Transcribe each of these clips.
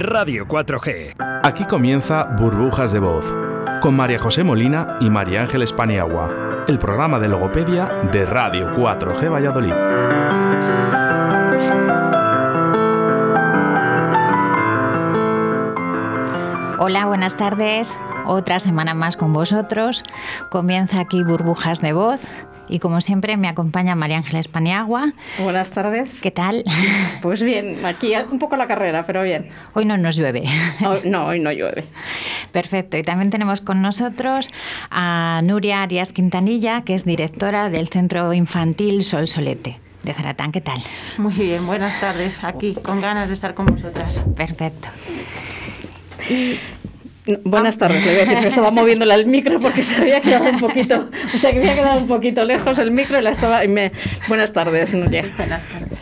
Radio 4G. Aquí comienza Burbujas de Voz, con María José Molina y María Ángeles Paniagua, el programa de logopedia de Radio 4G Valladolid. Hola, buenas tardes. Otra semana más con vosotros. Comienza aquí Burbujas de Voz. Y como siempre me acompaña María Ángeles Paniagua. Buenas tardes. ¿Qué tal? Pues bien, aquí un poco la carrera, pero bien. Hoy no nos llueve. no, hoy no llueve. Perfecto. Y también tenemos con nosotros a Nuria Arias Quintanilla, que es directora del Centro Infantil Sol Solete de Zaratán. ¿Qué tal? Muy bien, buenas tardes. Aquí con ganas de estar con vosotras. Perfecto. Buenas tardes, le voy a decir, se estaba moviendo el micro porque se había quedado un poquito, o sea que había quedado un poquito lejos el micro y la estaba. Y me, buenas tardes, Nuria. Buenas tardes.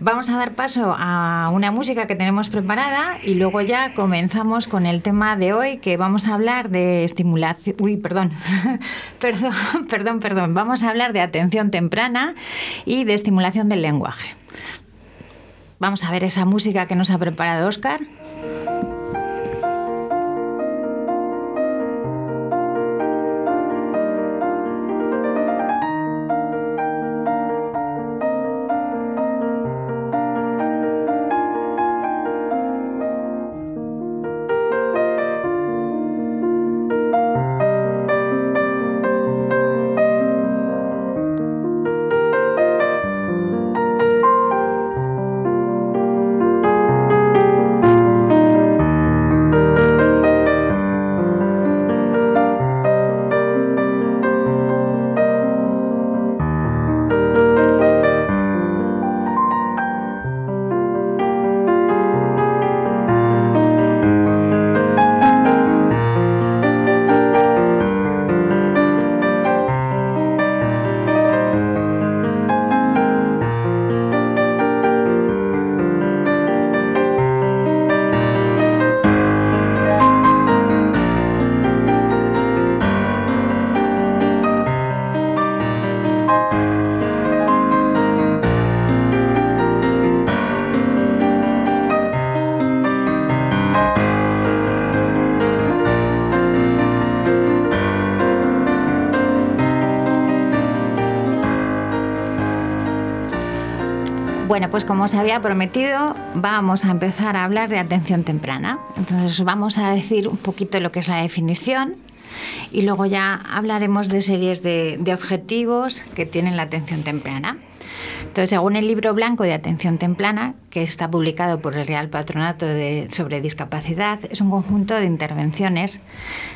Vamos a dar paso a una música que tenemos preparada y luego ya comenzamos con el tema de hoy que vamos a hablar de estimulación. Uy, perdón. perdón, perdón, perdón. Vamos a hablar de atención temprana y de estimulación del lenguaje. Vamos a ver esa música que nos ha preparado Oscar. Pues como os había prometido, vamos a empezar a hablar de atención temprana. Entonces vamos a decir un poquito lo que es la definición y luego ya hablaremos de series de, objetivos que tienen la atención temprana. Entonces, según el libro blanco de atención temprana, que está publicado por el Real Patronato sobre Discapacidad, es un conjunto de intervenciones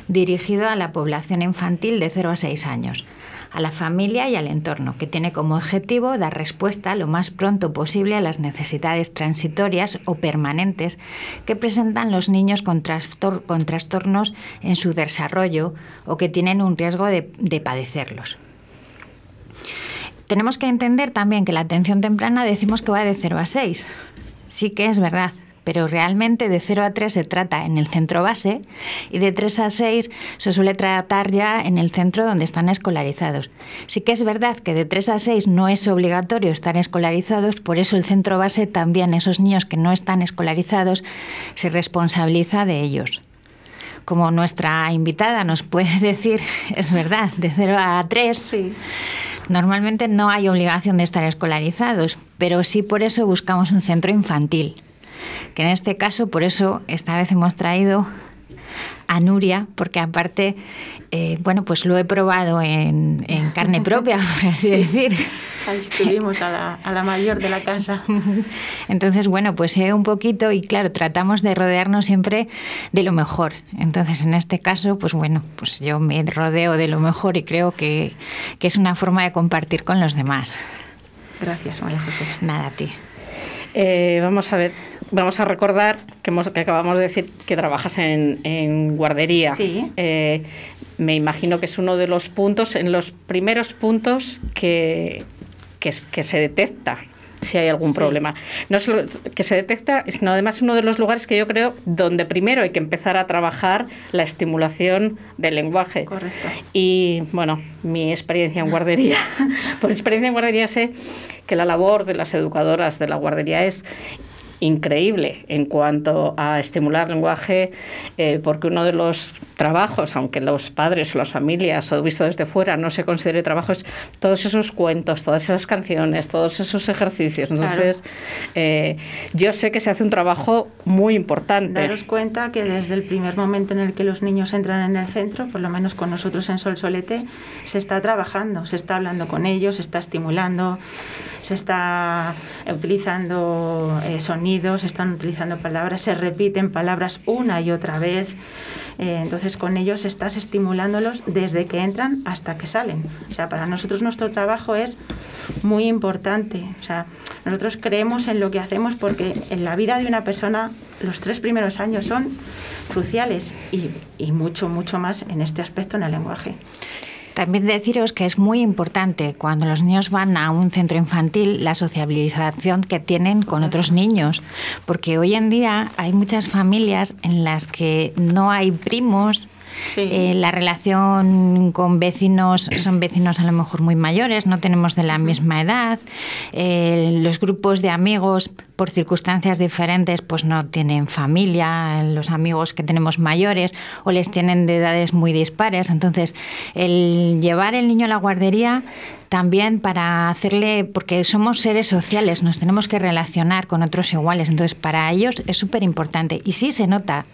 dirigido a la población infantil de 0 a 6 años a la familia y al entorno, que tiene como objetivo dar respuesta lo más pronto posible a las necesidades transitorias o permanentes que presentan los niños con, trastornos en su desarrollo o que tienen un riesgo de, de padecerlos. Tenemos que entender también que la atención temprana decimos que va de 0 a 6. Sí que es verdad, pero realmente de 0 a 3 se trata en el centro base y de 3 a 6 se suele tratar ya en el centro donde están escolarizados. Sí que es verdad que de 3 a 6 no es obligatorio estar escolarizados, por eso el centro base también, esos niños que no están escolarizados, se responsabiliza de ellos. Como nuestra invitada nos puede decir, es verdad, de 0 a 3, normalmente no hay obligación de estar escolarizados, pero sí por eso buscamos un centro infantil que en este caso, por eso esta vez hemos traído a Nuria, porque aparte, eh, bueno, pues lo he probado en, carne propia, por así decir. Ahí estuvimos a la, mayor de la casa. Entonces, bueno, pues sé un poquito y claro, tratamos de rodearnos siempre de lo mejor. Entonces, en este caso, pues bueno, pues yo me rodeo de lo mejor y creo que, que es una forma de compartir con los demás. Gracias, María José. Nada, a ti. Eh, vamos a ver, vamos a recordar que, hemos, que acabamos de decir que trabajas en, guardería. Sí. Eh, me imagino que es uno de los puntos, en los primeros puntos que, que, que se detecta si hay algún problema. No solo que se detecta, sino además uno de los lugares que yo creo donde primero hay que empezar a trabajar la estimulación del lenguaje. Correcto. Y bueno, mi experiencia en guardería, por experiencia en guardería sé que la labor de las educadoras de la guardería es increíble en cuanto a estimular lenguaje, eh, porque uno de los trabajos, aunque los padres o las familias o visto desde fuera no se considere trabajos, todos esos cuentos, todas esas canciones, todos esos ejercicios. Entonces, eh, yo sé que se hace un trabajo muy importante. Daros cuenta que desde el primer momento en el que los niños entran en el centro, por lo menos con nosotros en Sol Solete, se está trabajando, se está hablando con ellos, se está estimulando, se está utilizando eh, sonidos, se están utilizando palabras, se repiten palabras una y otra vez. Eh, entonces con ellos estás estimulándolos desde que entran hasta que salen. O sea, para nosotros nuestro trabajo es muy importante. O sea, nosotros creemos en lo que hacemos porque en la vida de una persona los tres primeros años son cruciales y, y mucho, mucho más en este aspecto en el lenguaje. También deciros que es muy importante cuando los niños van a un centro infantil la sociabilización que tienen con otros niños, porque hoy en día hay muchas familias en las que no hay primos, eh, la relación con vecinos son vecinos a lo mejor muy mayores, no tenemos de la misma edad. Eh, los grupos de amigos, por circunstancias diferentes, pues no tienen familia, los amigos que tenemos mayores o les tienen de edades muy dispares. Entonces, el llevar el niño a la guardería también para hacerle, porque somos seres sociales, nos tenemos que relacionar con otros iguales, entonces para ellos es súper importante. Y sí se nota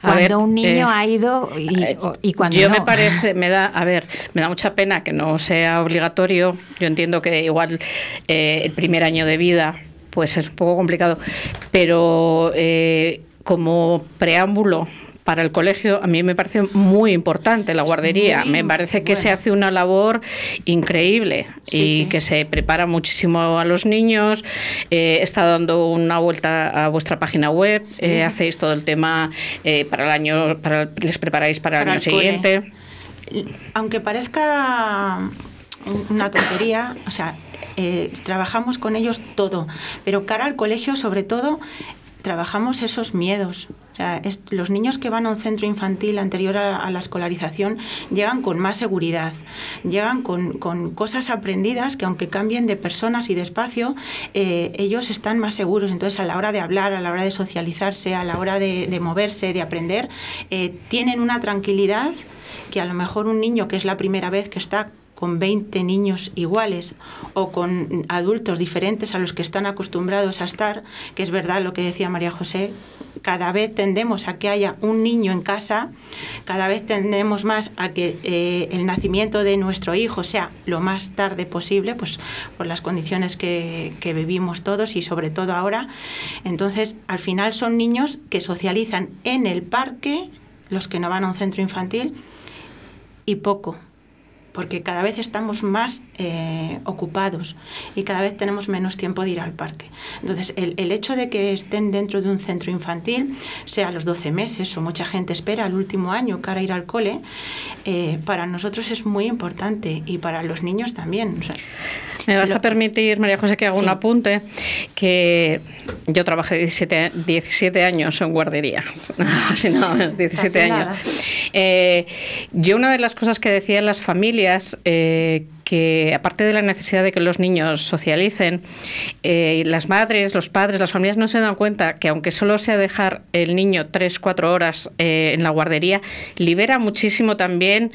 cuando un niño eh, ha ido y, eh, y cuando yo no. me parece, me da, a ver, me da mucha pena que no sea obligatorio. Yo entiendo que igual eh, el primer año de vida pues es un poco complicado, pero eh, como preámbulo para el colegio a mí me parece muy importante la guardería. muy me parece que se hace una labor increíble Sí, y sí. que se prepara muchísimo a los niños. Eh, he estado dando una vuelta a vuestra página web, eh, hacéis todo el tema eh, para el año, para, les preparáis para, Para el año el siguiente. aunque parezca una tontería, o sea, eh, trabajamos con ellos todo, pero cara al colegio, sobre todo, trabajamos esos miedos. Los niños que van a un centro infantil anterior a, la escolarización llegan con más seguridad, llegan con, cosas aprendidas que aunque cambien de personas y de espacio, eh, ellos están más seguros. Entonces, a la hora de hablar, a la hora de socializarse, a la hora de, de moverse, de aprender, eh, tienen una tranquilidad que a lo mejor un niño que es la primera vez que está con 20 niños iguales o con adultos diferentes a los que están acostumbrados a estar, que es verdad lo que decía María José, cada vez tendemos a que haya un niño en casa, cada vez tendemos más a que eh, el nacimiento de nuestro hijo sea lo más tarde posible, pues por las condiciones que, que vivimos todos y sobre todo ahora. Entonces, al final son niños que socializan en el parque, los que no van a un centro infantil, y poco, porque cada vez estamos más eh, ocupados y cada vez tenemos menos tiempo de ir al parque. Entonces, el, el hecho de que estén dentro de un centro infantil, sea a los 12 meses o mucha gente espera al último año para ir al cole, eh, para nosotros es muy importante y para los niños también. O sea, Me vas Lo- a permitir, María José, que haga un apunte, que yo trabajé 17, 17 años en guardería, si no, 17 Casi años. Eh, yo una de las cosas que decía en las familias, eh, que aparte de la necesidad de que los niños socialicen, eh, las madres, los padres, las familias no se dan cuenta que aunque solo sea dejar el niño 3, 4 horas eh, en la guardería, libera muchísimo también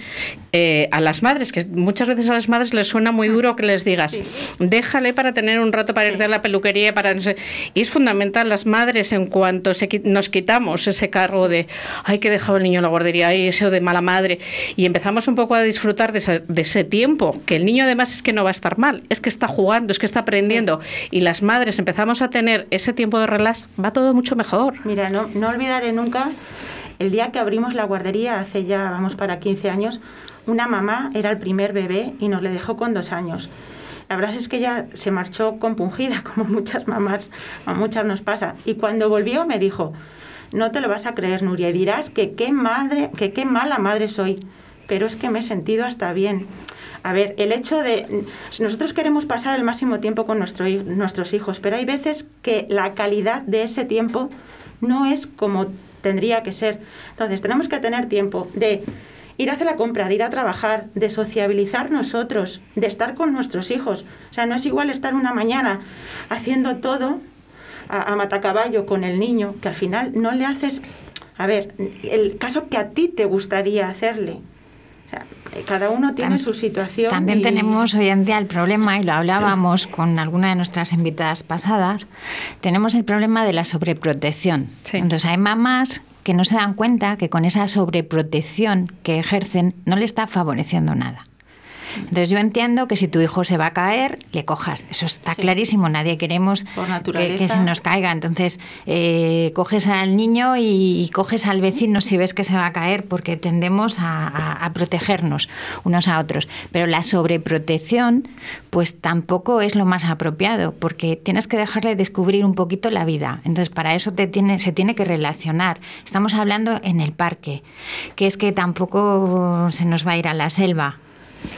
eh, a las madres, que muchas veces a las madres les suena muy duro que les digas, Sí. déjale para tener un rato para irte a la peluquería, para no sé. Y es fundamental las madres en cuanto se nos quitamos ese cargo de, ay, que he dejado el niño en la guardería, ay, eso de mala madre, y empezamos un poco a disfrutar de ese, de ese tiempo, que el niño además es que no va a estar mal, es que está jugando, es que está aprendiendo, y las madres empezamos a tener ese tiempo de relax, va todo mucho mejor. Mira, no, no olvidaré nunca el día que abrimos la guardería, hace ya, vamos para 15 años, una mamá era el primer bebé y nos le dejó con dos años. La verdad es que ella se marchó compungida, como muchas mamás, a muchas nos pasa. Y cuando volvió me dijo, no te lo vas a creer, Nuria, y dirás que qué madre, que qué mala madre soy, pero es que me he sentido hasta bien. A ver, el hecho de... Nosotros queremos pasar el máximo tiempo con nuestro nuestros hijos, pero hay veces que la calidad de ese tiempo no es como tendría que ser. Entonces, tenemos que tener tiempo de ir a hacer la compra, de ir a trabajar, de sociabilizar nosotros, de estar con nuestros hijos. O sea, no es igual estar una mañana haciendo todo a, a matacaballo con el niño, que al final no le haces, a ver, el caso que a ti te gustaría hacerle. O sea, cada uno tiene su situación. También y- tenemos hoy en día el problema, y lo hablábamos con alguna de nuestras invitadas pasadas, tenemos el problema de la sobreprotección. Sí. Entonces hay mamás que no se dan cuenta que con esa sobreprotección que ejercen no le está favoreciendo nada. Entonces yo entiendo que si tu hijo se va a caer, le cojas. Eso está Sí. clarísimo. Nadie queremos que, se nos caiga. Entonces eh, coges al niño y, y coges al vecino si ves que se va a caer porque tendemos a, a- a protegernos unos a otros. Pero la sobreprotección pues tampoco es lo más apropiado porque tienes que dejarle descubrir un poquito la vida. Entonces para eso te tiene, se tiene que relacionar. Estamos hablando en el parque, que es que tampoco se nos va a ir a la selva.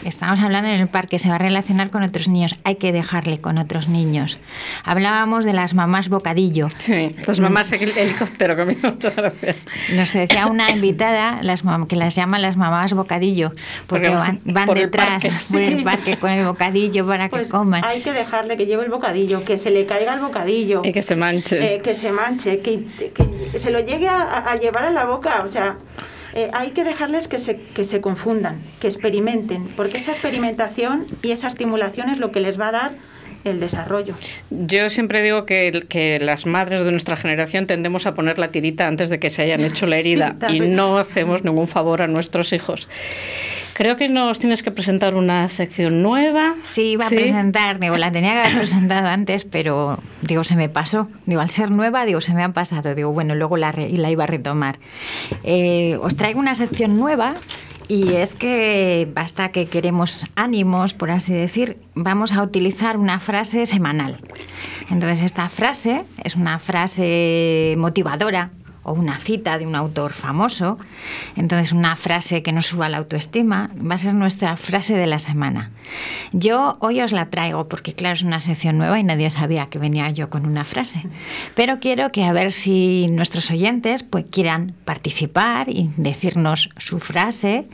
Estamos hablando en el parque, se va a relacionar con otros niños, hay que dejarle con otros niños. Hablábamos de las mamás bocadillo. Sí, las mamás hel- helicóptero, gracia. Nos decía una invitada las que las llaman las mamás bocadillo, porque Porque van, van por el detrás parque. por el parque con el bocadillo para Pues que coman. hay que dejarle que lleve el bocadillo, que se le caiga el bocadillo. Y que se manche. eh, que se manche, que, que se lo llegue a, a llevar a la boca. O sea, eh, hay que dejarles que se, que se confundan, que experimenten, porque esa experimentación y esa estimulación es lo que les va a dar el desarrollo. Yo siempre digo que, que las madres de nuestra generación tendemos a poner la tirita antes de que se hayan hecho la herida y no hacemos ningún favor a nuestros hijos. Creo que nos tienes que presentar una sección nueva. Sí, iba Sí. a presentar, digo, la tenía que haber presentado antes, pero digo, se me pasó. Digo, al ser nueva, digo, se me ha pasado. Digo, bueno, luego la, re- la iba a retomar. Eh, os traigo una sección nueva y es que basta que queremos ánimos, por así decir, vamos a utilizar una frase semanal. Entonces, esta frase es una frase motivadora o una cita de un autor famoso, entonces una frase que nos suba la autoestima, va a ser nuestra frase de la semana. Yo hoy os la traigo porque claro, es una sección nueva y nadie sabía que venía yo con una frase, pero quiero que a ver si nuestros oyentes pues quieran participar y decirnos su frase.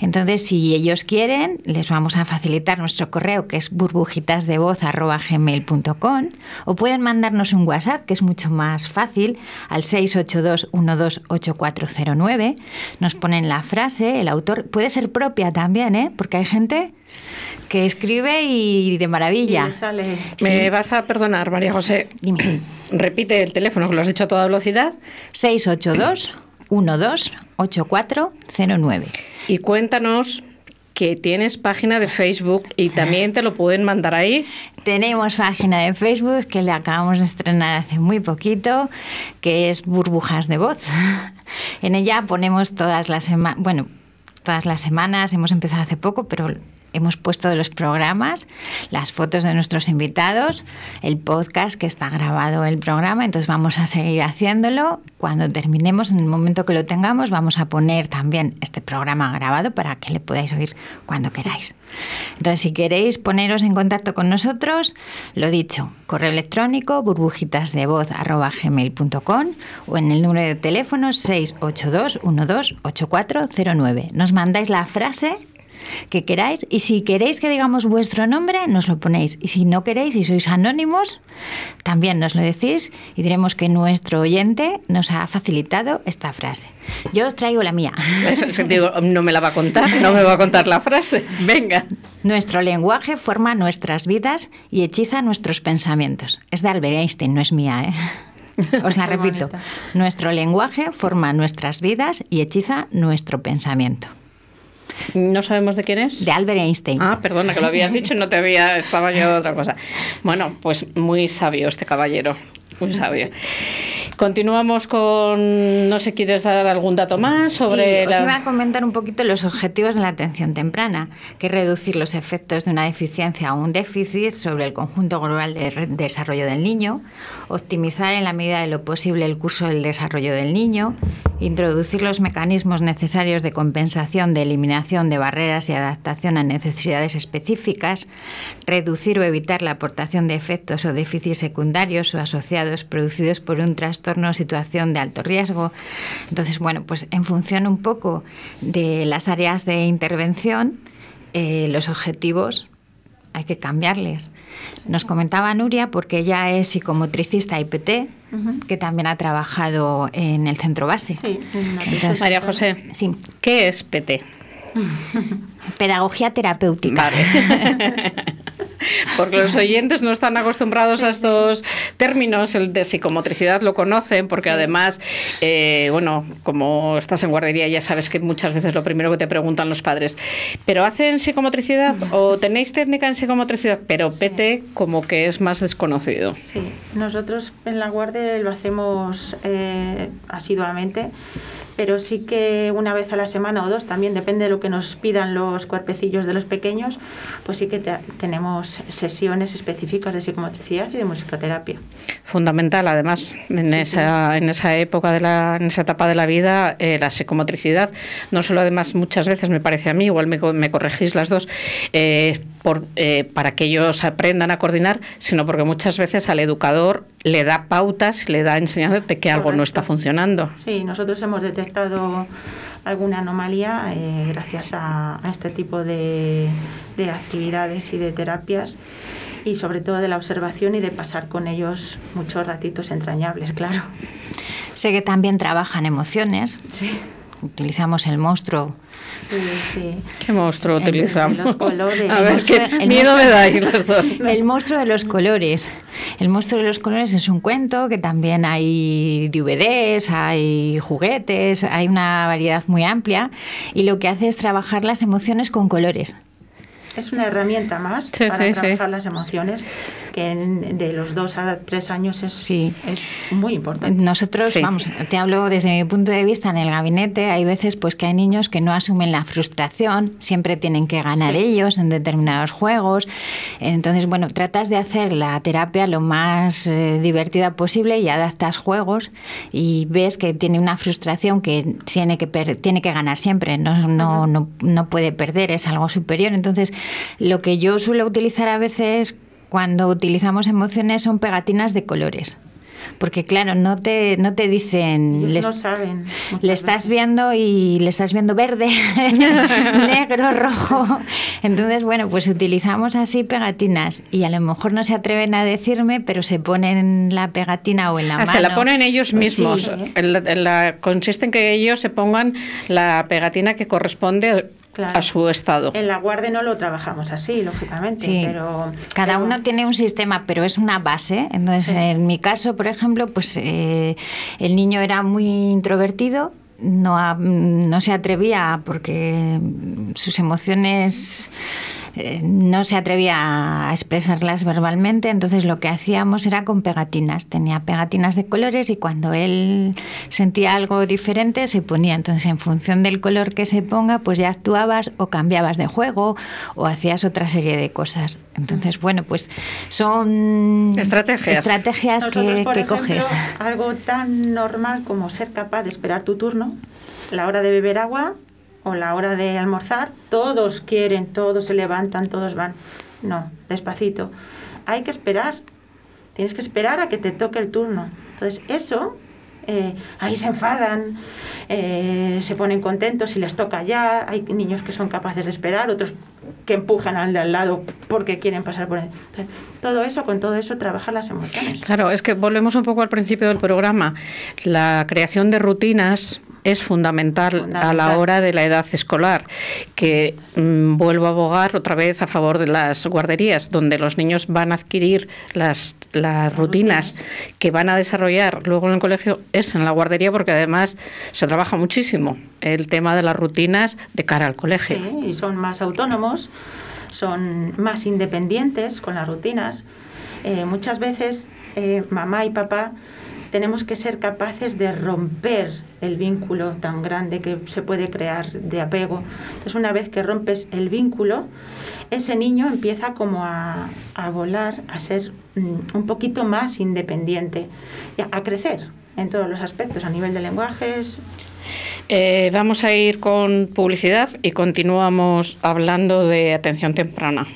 Entonces, si ellos quieren, les vamos a facilitar nuestro correo que es burbujitasdevoz@gmail.com o pueden mandarnos un WhatsApp que es mucho más fácil al 682128409. Nos ponen la frase, el autor puede ser propia también, ¿eh? Porque hay gente que escribe y de maravilla. sale Me vas a perdonar, María José. Dime. Repite el teléfono que lo has hecho a toda velocidad 682 128409. y cuéntanos que tienes página de Facebook y también te lo pueden mandar ahí. Tenemos página de Facebook que le acabamos de estrenar hace muy poquito, que es Burbujas de Voz. En ella ponemos todas las semanas, bueno, todas las semanas, hemos empezado hace poco, pero hemos puesto los programas, las fotos de nuestros invitados, el podcast que está grabado el programa, entonces vamos a seguir haciéndolo. Cuando terminemos, en el momento que lo tengamos, vamos a poner también este programa grabado para que le podáis oír cuando queráis. Entonces, si queréis poneros en contacto con nosotros, lo dicho, correo electrónico burbujitasdevoz.gmail.com o en el número de teléfono 682-128409. Nos mandáis la frase que queráis y si queréis que digamos vuestro nombre, nos lo ponéis. Y si no queréis y sois anónimos, también nos lo decís y diremos que nuestro oyente nos ha facilitado esta frase. Yo os traigo la mía. Eso, eso digo, no me la va a contar, no me va a contar la frase. Venga. Nuestro lenguaje forma nuestras vidas y hechiza nuestros pensamientos. Es de Albert Einstein, no es mía, ¿eh? Os la repito. Nuestro lenguaje forma nuestras vidas y hechiza nuestro pensamiento. ¿No sabemos de quién es? De Albert Einstein. Ah, perdona, que lo habías dicho no te había, estaba yo otra cosa. Bueno, pues muy sabio este caballero, muy sabio. Continuamos con, no sé, ¿quieres dar algún dato más sobre sí, la... os iba a comentar un poquito los objetivos de la atención temprana, que es reducir los efectos de una deficiencia o un déficit sobre el conjunto global de desarrollo del niño, optimizar en la medida de lo posible el curso del desarrollo del niño, introducir los mecanismos necesarios de compensación, de eliminación de barreras y adaptación a necesidades específicas, reducir o evitar la aportación de efectos o déficits secundarios o asociados producidos por un trastorno o situación de alto riesgo. Entonces, bueno, pues en función un poco de las áreas de intervención, eh, los objetivos hay que cambiarles. Nos comentaba Nuria, porque ella es psicomotricista IPT, que también ha trabajado en el centro base. Sí, Entonces, María José, sí. ¿qué es PT? Pedagogía terapéutica. Vale. Porque los oyentes no están acostumbrados a estos términos, el de psicomotricidad lo conocen, porque además, eh, bueno, como estás en guardería ya sabes que muchas veces lo primero que te preguntan los padres, ¿pero hacen psicomotricidad o tenéis técnica en psicomotricidad? Pero PT como que es más desconocido. Sí, nosotros en la guardia lo hacemos eh, asiduamente pero sí que una vez a la semana o dos, también depende de lo que nos pidan los cuerpecillos de los pequeños, pues sí que tenemos sesiones específicas de psicomotricidad y de musicoterapia. Fundamental, además, en, esa, en esa época, de la, en esa etapa de la vida, eh, la psicomotricidad, no solo además muchas veces me parece a mí, igual me, me corregís las dos, eh, por, eh, para que ellos aprendan a coordinar, sino porque muchas veces al educador le da pautas, le da enseñanzas de que algo no está funcionando. Sí, nosotros hemos detectado alguna anomalía eh, gracias a, este tipo de, de actividades y de terapias y sobre todo de la observación y de pasar con ellos muchos ratitos entrañables, claro. Sé que también trabajan emociones. Sí. Utilizamos el monstruo Sí, sí. ¿Qué monstruo utilizamos? Los colores. A ver, qué miedo me dais los dos. El monstruo de los colores. El monstruo de los colores es un cuento que también hay DVDs, hay juguetes, hay una variedad muy amplia y lo que hace es trabajar las emociones con colores es una herramienta más para trabajar las emociones que de los dos a tres años es, es muy importante. Nosotros, vamos, te hablo desde mi punto de vista en el gabinete, hay veces pues que hay niños que no asumen la frustración, siempre tienen que ganar ellos en determinados juegos. Entonces, bueno, tratas de hacer la terapia lo más eh, divertida posible y adaptas juegos y ves que tiene una frustración que tiene que, tiene que ganar siempre, no, no, no, no puede perder, es algo superior. Entonces, lo que yo suelo utilizar a veces cuando utilizamos emociones son pegatinas de colores porque claro, no te, no te dicen... no saben. Le estás viendo y le estás viendo verde, negro, rojo. Entonces, bueno, pues utilizamos así pegatinas y a lo mejor no se atreven a decirme, pero se ponen la pegatina o en la mano. Se la ponen ellos pues mismos. consiste en que ellos se pongan la pegatina que corresponde a su estado. En la guardia no lo trabajamos así, lógicamente, pero cada uno tiene un sistema, pero es una base. Entonces, en mi caso, por ejemplo, pues eh, el niño era muy introvertido, no, no se atrevía porque sus emociones eh, no se atrevía a expresarlas verbalmente, entonces lo que hacíamos era con pegatinas. Tenía pegatinas de colores y cuando él sentía algo diferente se ponía. Entonces, en función del color que se ponga, pues ya actuabas o cambiabas de juego o hacías otra serie de cosas. Entonces, bueno, pues son estrategias, estrategias que, que coges. Algo tan normal como ser capaz de esperar tu turno, la hora de beber agua o la hora de almorzar, todos quieren, todos se levantan, todos van. No, despacito. Hay que esperar. Tienes que esperar a que te toque el turno. Entonces, eso, eh, ahí se enfadan, eh, se ponen contentos y les toca ya. Hay niños que son capaces de esperar, otros que empujan al de al lado porque quieren pasar por él. todo eso, con todo eso, trabajar las emociones. Claro, es que volvemos un poco al principio del programa. La creación de rutinas es fundamental, a la hora de la edad escolar, que mm, vuelvo a abogar otra vez a favor de las guarderías, donde los niños van a adquirir las, las rutinas que van a desarrollar luego en el colegio, es en la guardería, porque además se trabaja muchísimo el tema de las rutinas de cara al colegio. Sí, y son más autónomos, son más independientes con las rutinas. Eh, muchas veces eh, mamá y papá tenemos que ser capaces de romper el vínculo tan grande que se puede crear de apego. Entonces, una vez que rompes el vínculo, ese niño empieza como a, volar, a ser mm, un poquito más independiente, a crecer en todos los aspectos, a nivel de lenguajes, eh, vamos a ir con publicidad y continuamos hablando de atención temprana.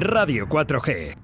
Radio 4G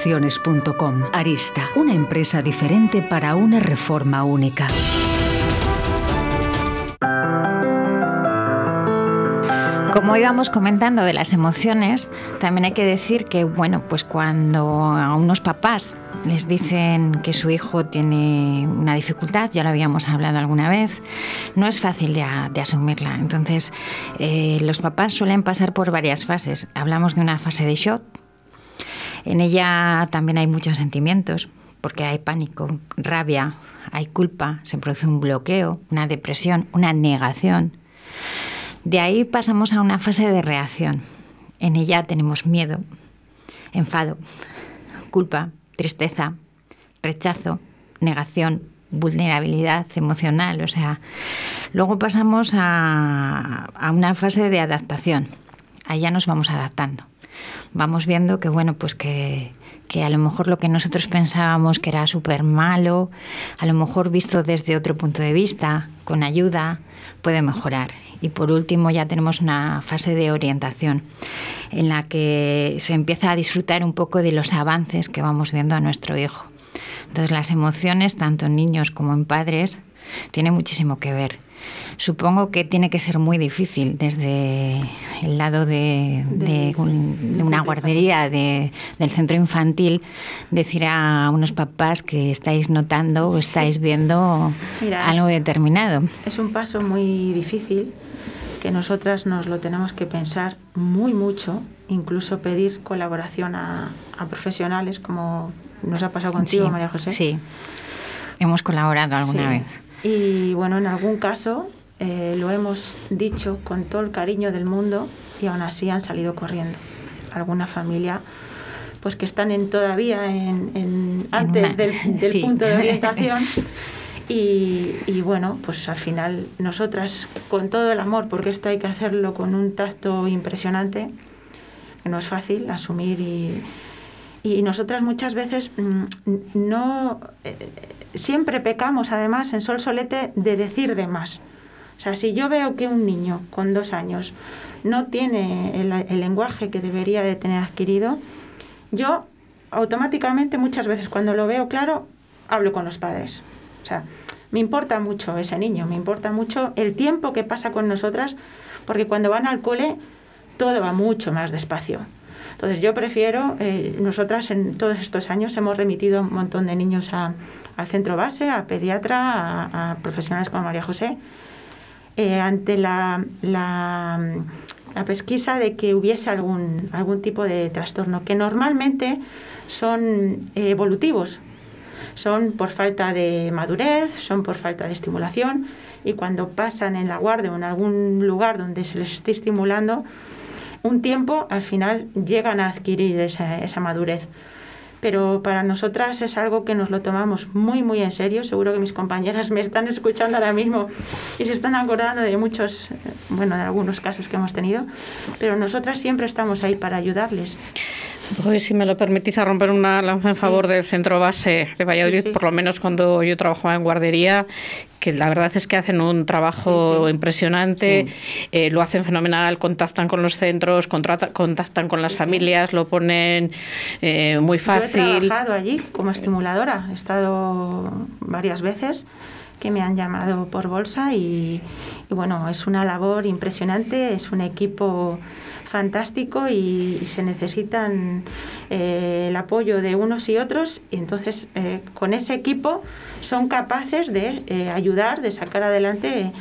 una empresa diferente para una reforma única. Como íbamos comentando de las emociones, también hay que decir que, bueno, pues cuando a unos papás les dicen que su hijo tiene una dificultad, ya lo habíamos hablado alguna vez, no es fácil de, de asumirla. Entonces, eh, los papás suelen pasar por varias fases. Hablamos de una fase de shock. En ella también hay muchos sentimientos, porque hay pánico, rabia, hay culpa, se produce un bloqueo, una depresión, una negación. De ahí pasamos a una fase de reacción. En ella tenemos miedo, enfado, culpa, tristeza, rechazo, negación, vulnerabilidad emocional. O sea, luego pasamos a, a una fase de adaptación. Ya nos vamos adaptando. Vamos viendo que, bueno, pues que, que a lo mejor lo que nosotros pensábamos que era súper malo, a lo mejor visto desde otro punto de vista, con ayuda, puede mejorar. Y por último ya tenemos una fase de orientación en la que se empieza a disfrutar un poco de los avances que vamos viendo a nuestro hijo. Entonces las emociones, tanto en niños como en padres, tienen muchísimo que ver. Supongo que tiene que ser muy difícil desde el lado de, de, un, de una guardería, de, del centro infantil, decir a unos papás que estáis notando o estáis viendo Mira, algo determinado. Es un paso muy difícil que nosotras nos lo tenemos que pensar muy mucho, incluso pedir colaboración a, a profesionales como nos ha pasado contigo, Sí, María José. Sí, hemos colaborado alguna Sí. vez. Y bueno, en algún caso eh, lo hemos dicho con todo el cariño del mundo y aún así han salido corriendo. Alguna familia pues que están en, todavía en, en- antes una- del, del sí. punto de orientación y, y bueno, pues al final nosotras con todo el amor, porque esto hay que hacerlo con un tacto impresionante, que no es fácil asumir y, y nosotras muchas veces mm, no eh, siempre pecamos además en Sol Solete de decir de más. O sea, si yo veo que un niño con dos años no tiene el, lenguaje que debería de tener adquirido, yo automáticamente muchas veces cuando lo veo claro hablo con los padres. O sea, me importa mucho ese niño, me importa mucho el tiempo que pasa con nosotras, porque cuando van al cole todo va mucho más despacio. Entonces yo prefiero, eh, nosotras en todos estos años hemos remitido un montón de niños a- al centro base, a pediatra, a, profesionales como María José, eh, ante la, la, la pesquisa de que hubiese algún, algún tipo de trastorno, que normalmente son eh, evolutivos, son por falta de madurez, son por falta de estimulación y cuando pasan en la guardia o en algún lugar donde se les esté estimulando, un tiempo al final llegan a adquirir esa, esa madurez. Pero para nosotras es algo que nos lo tomamos muy, muy en serio. Seguro que mis compañeras me están escuchando ahora mismo y se están acordando de muchos bueno, en algunos casos que hemos tenido, pero nosotras siempre estamos ahí para ayudarles. Pues si me lo permitís a romper una lanza en favor del centro base de Valladolid, por lo menos cuando yo trabajaba en guardería, que la verdad es que hacen un trabajo impresionante, eh, lo hacen fenomenal, contactan con los centros, contactan con las familias, lo ponen eh, muy fácil. Yo he trabajado allí como estimuladora, he estado varias veces que me han llamado por bolsa y bueno, es una labor impresionante, es un equipo fantástico y, se necesitan eh, el apoyo de unos y otros. Y entonces eh, con ese equipo son capaces de eh, ayudar, de sacar adelante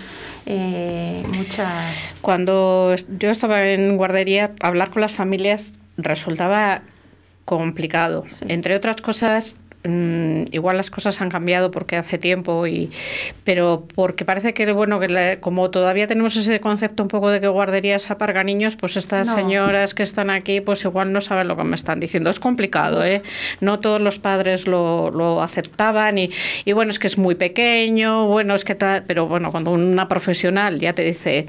muchas... Cuando yo estaba en guardería, hablar con las familias resultaba complicado. Entre otras cosas, Mm, igual las cosas han cambiado porque hace tiempo y pero porque parece que bueno que como todavía tenemos ese concepto un poco de que guarderías aparga niños pues estas señoras que están aquí pues igual no saben lo que me están diciendo. Es complicado eh no todos los padres lo, lo aceptaban y, y, bueno es que es muy pequeño bueno es que tal pero bueno cuando una profesional ya te dice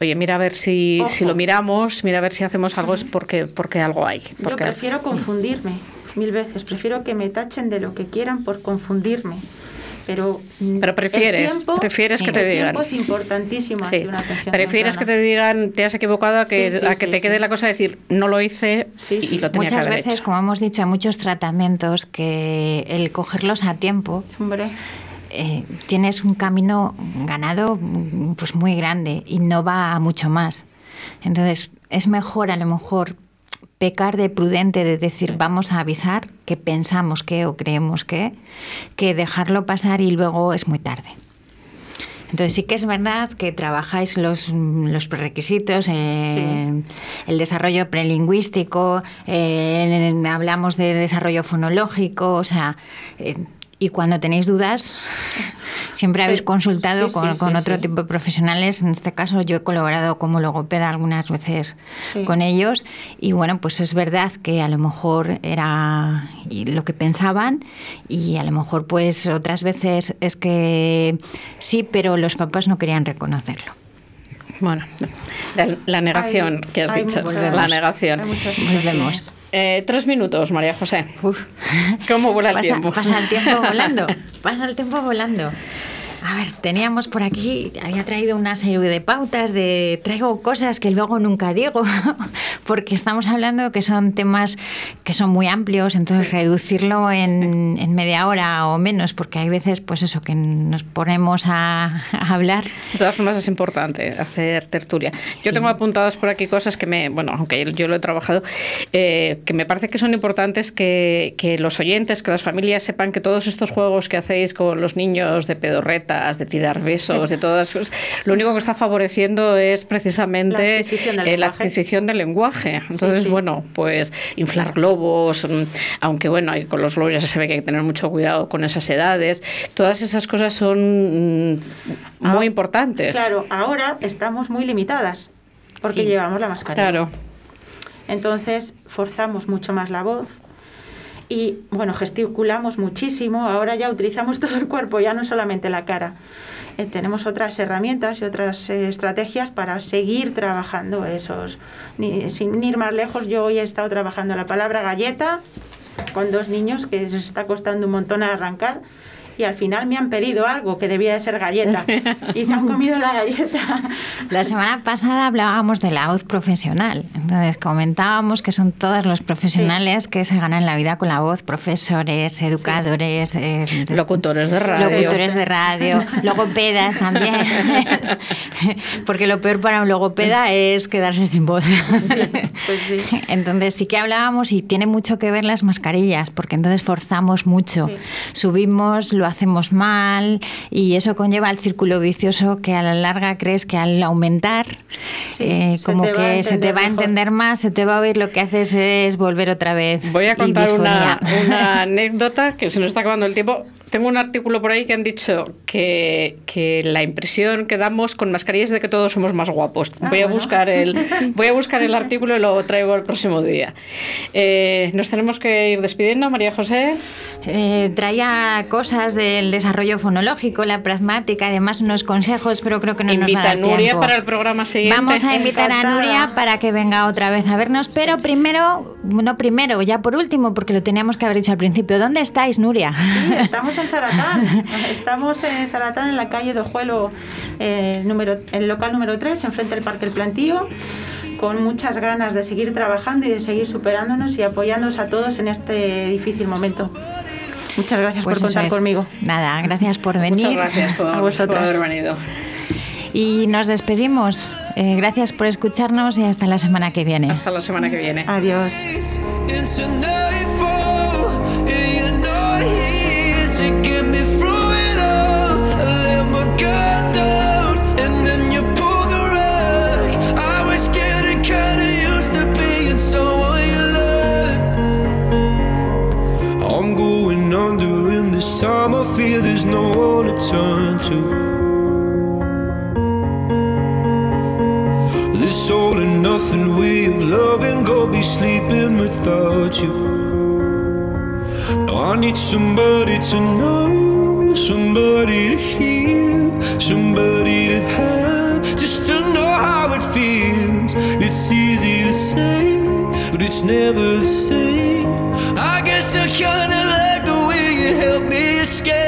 oye mira a ver si, si lo miramos mira a ver si hacemos algo es porque porque algo hay porque, yo prefiero confundirme mil veces. Prefiero que me tachen de lo que quieran por confundirme. Pero, mm, pero prefieres, prefieres que te digan. es importantísimo. prefieres que te digan te has equivocado a que, a que te quede la cosa de decir no lo hice y lo tenía Muchas que veces, como hemos dicho, hay muchos tratamientos que el cogerlos a tiempo. Eh, tienes un camino ganado pues muy grande y no va a mucho más. Entonces, es mejor a lo mejor pecar de prudente, de decir vamos a avisar que pensamos que o creemos que, que dejarlo pasar y luego es muy tarde. Entonces sí que es verdad que trabajáis los, los prerequisitos, el desarrollo prelingüístico, hablamos de desarrollo fonológico, o sea, eh, y cuando tenéis dudas, siempre habéis consultado con, otro tipo de profesionales. En este caso, yo he colaborado como logopeda algunas veces con ellos. Y bueno, pues es verdad que a lo mejor era lo que pensaban y a lo mejor, pues otras veces es que sí, pero los papás no querían reconocerlo. Bueno, la, negación que has dicho, la negación. Volvemos. Eh, tres minutos, María José. ¿Cómo vuela el tiempo? Pasa el tiempo volando. Pasa el tiempo volando. A ver, teníamos por aquí, había traído una serie de pautas de traigo cosas que luego nunca digo, porque estamos hablando que son temas que son muy amplios, entonces reducirlo en, media hora o menos, porque hay veces, pues eso, que nos ponemos a, hablar. De todas formas es importante hacer tertulia. Yo tengo apuntadas por aquí cosas que me, bueno, aunque yo lo he trabajado, eh, que me parece que son importantes que, que los oyentes, que las familias sepan que todos estos juegos que hacéis con los niños de pedorreta, de tirar besos, de todas. Lo único que está favoreciendo es precisamente la adquisición del, lenguaje. Entonces, bueno, pues inflar globos, mm, aunque bueno, con los globos ya se ve que hay que tener mucho cuidado con esas edades. Todas esas cosas son mm, muy importantes. Claro, ahora estamos muy limitadas porque llevamos la mascarilla. Claro. Entonces forzamos mucho más la voz, y bueno, gesticulamos muchísimo, ahora ya utilizamos todo el cuerpo, ya no solamente la cara. Eh, tenemos otras herramientas y otras eh, estrategias para seguir trabajando esos. sin ir más lejos, yo hoy he estado trabajando la palabra galleta con dos niños que se está costando un montón arrancar y al final me han pedido algo que debía de ser galleta. Y se han comido la galleta. La semana pasada hablábamos de la voz profesional, entonces comentábamos que son todos los profesionales que se ganan la vida con la voz, profesores, educadores, eh, locutores de radio, locutores de radio, logopedas también, porque lo peor para un logopeda es quedarse sin voz. Pues entonces sí que hablábamos y tiene mucho que ver las mascarillas, porque entonces forzamos mucho, subimos lo hacemos mal y eso conlleva el círculo vicioso que a la larga crees que al aumentar eh, como que se te va a entender más, se te va a oír, lo que haces es volver otra vez. Voy a contar una, una, anécdota que se nos está acabando el tiempo tengo un artículo por ahí que han dicho que, que la impresión que damos con mascarillas es de que todos somos más guapos. Ah, voy, a bueno. buscar el, voy a buscar el artículo y lo traigo el próximo día. Eh, Nos tenemos que ir despidiendo, María José. Eh, traía cosas del desarrollo fonológico, la pragmática, además unos consejos, pero creo que no nos va a Invita a dar Nuria tiempo. para el programa siguiente. Vamos a invitar a. Nuria para que venga otra vez a vernos, pero primero, no primero, ya por último, porque lo teníamos que haber dicho al principio. ¿Dónde estáis, Nuria? Sí, estamos en Zaratán. Estamos en Zaratán, en la calle de Ojuelo, eh, número, el local número 3, enfrente del Parque El Plantío, con muchas ganas de seguir trabajando y de seguir superándonos y apoyándonos a todos en este difícil momento. Muchas gracias Pues por contar es. conmigo. Nada, gracias por venir. Muchas gracias por, A por haber venido. Y nos despedimos. Eh, gracias por escucharnos y hasta la semana que viene. Hasta la semana que viene. Adiós. to get me through it all. I let my guard down and then there's no one to turn to. This all and nothing way of loving, go be sleeping without you. I need somebody to know, somebody to hear, somebody to have, just to know how it feels. It's easy to say, but it's never the same. I guess I kinda like the way you help me escape.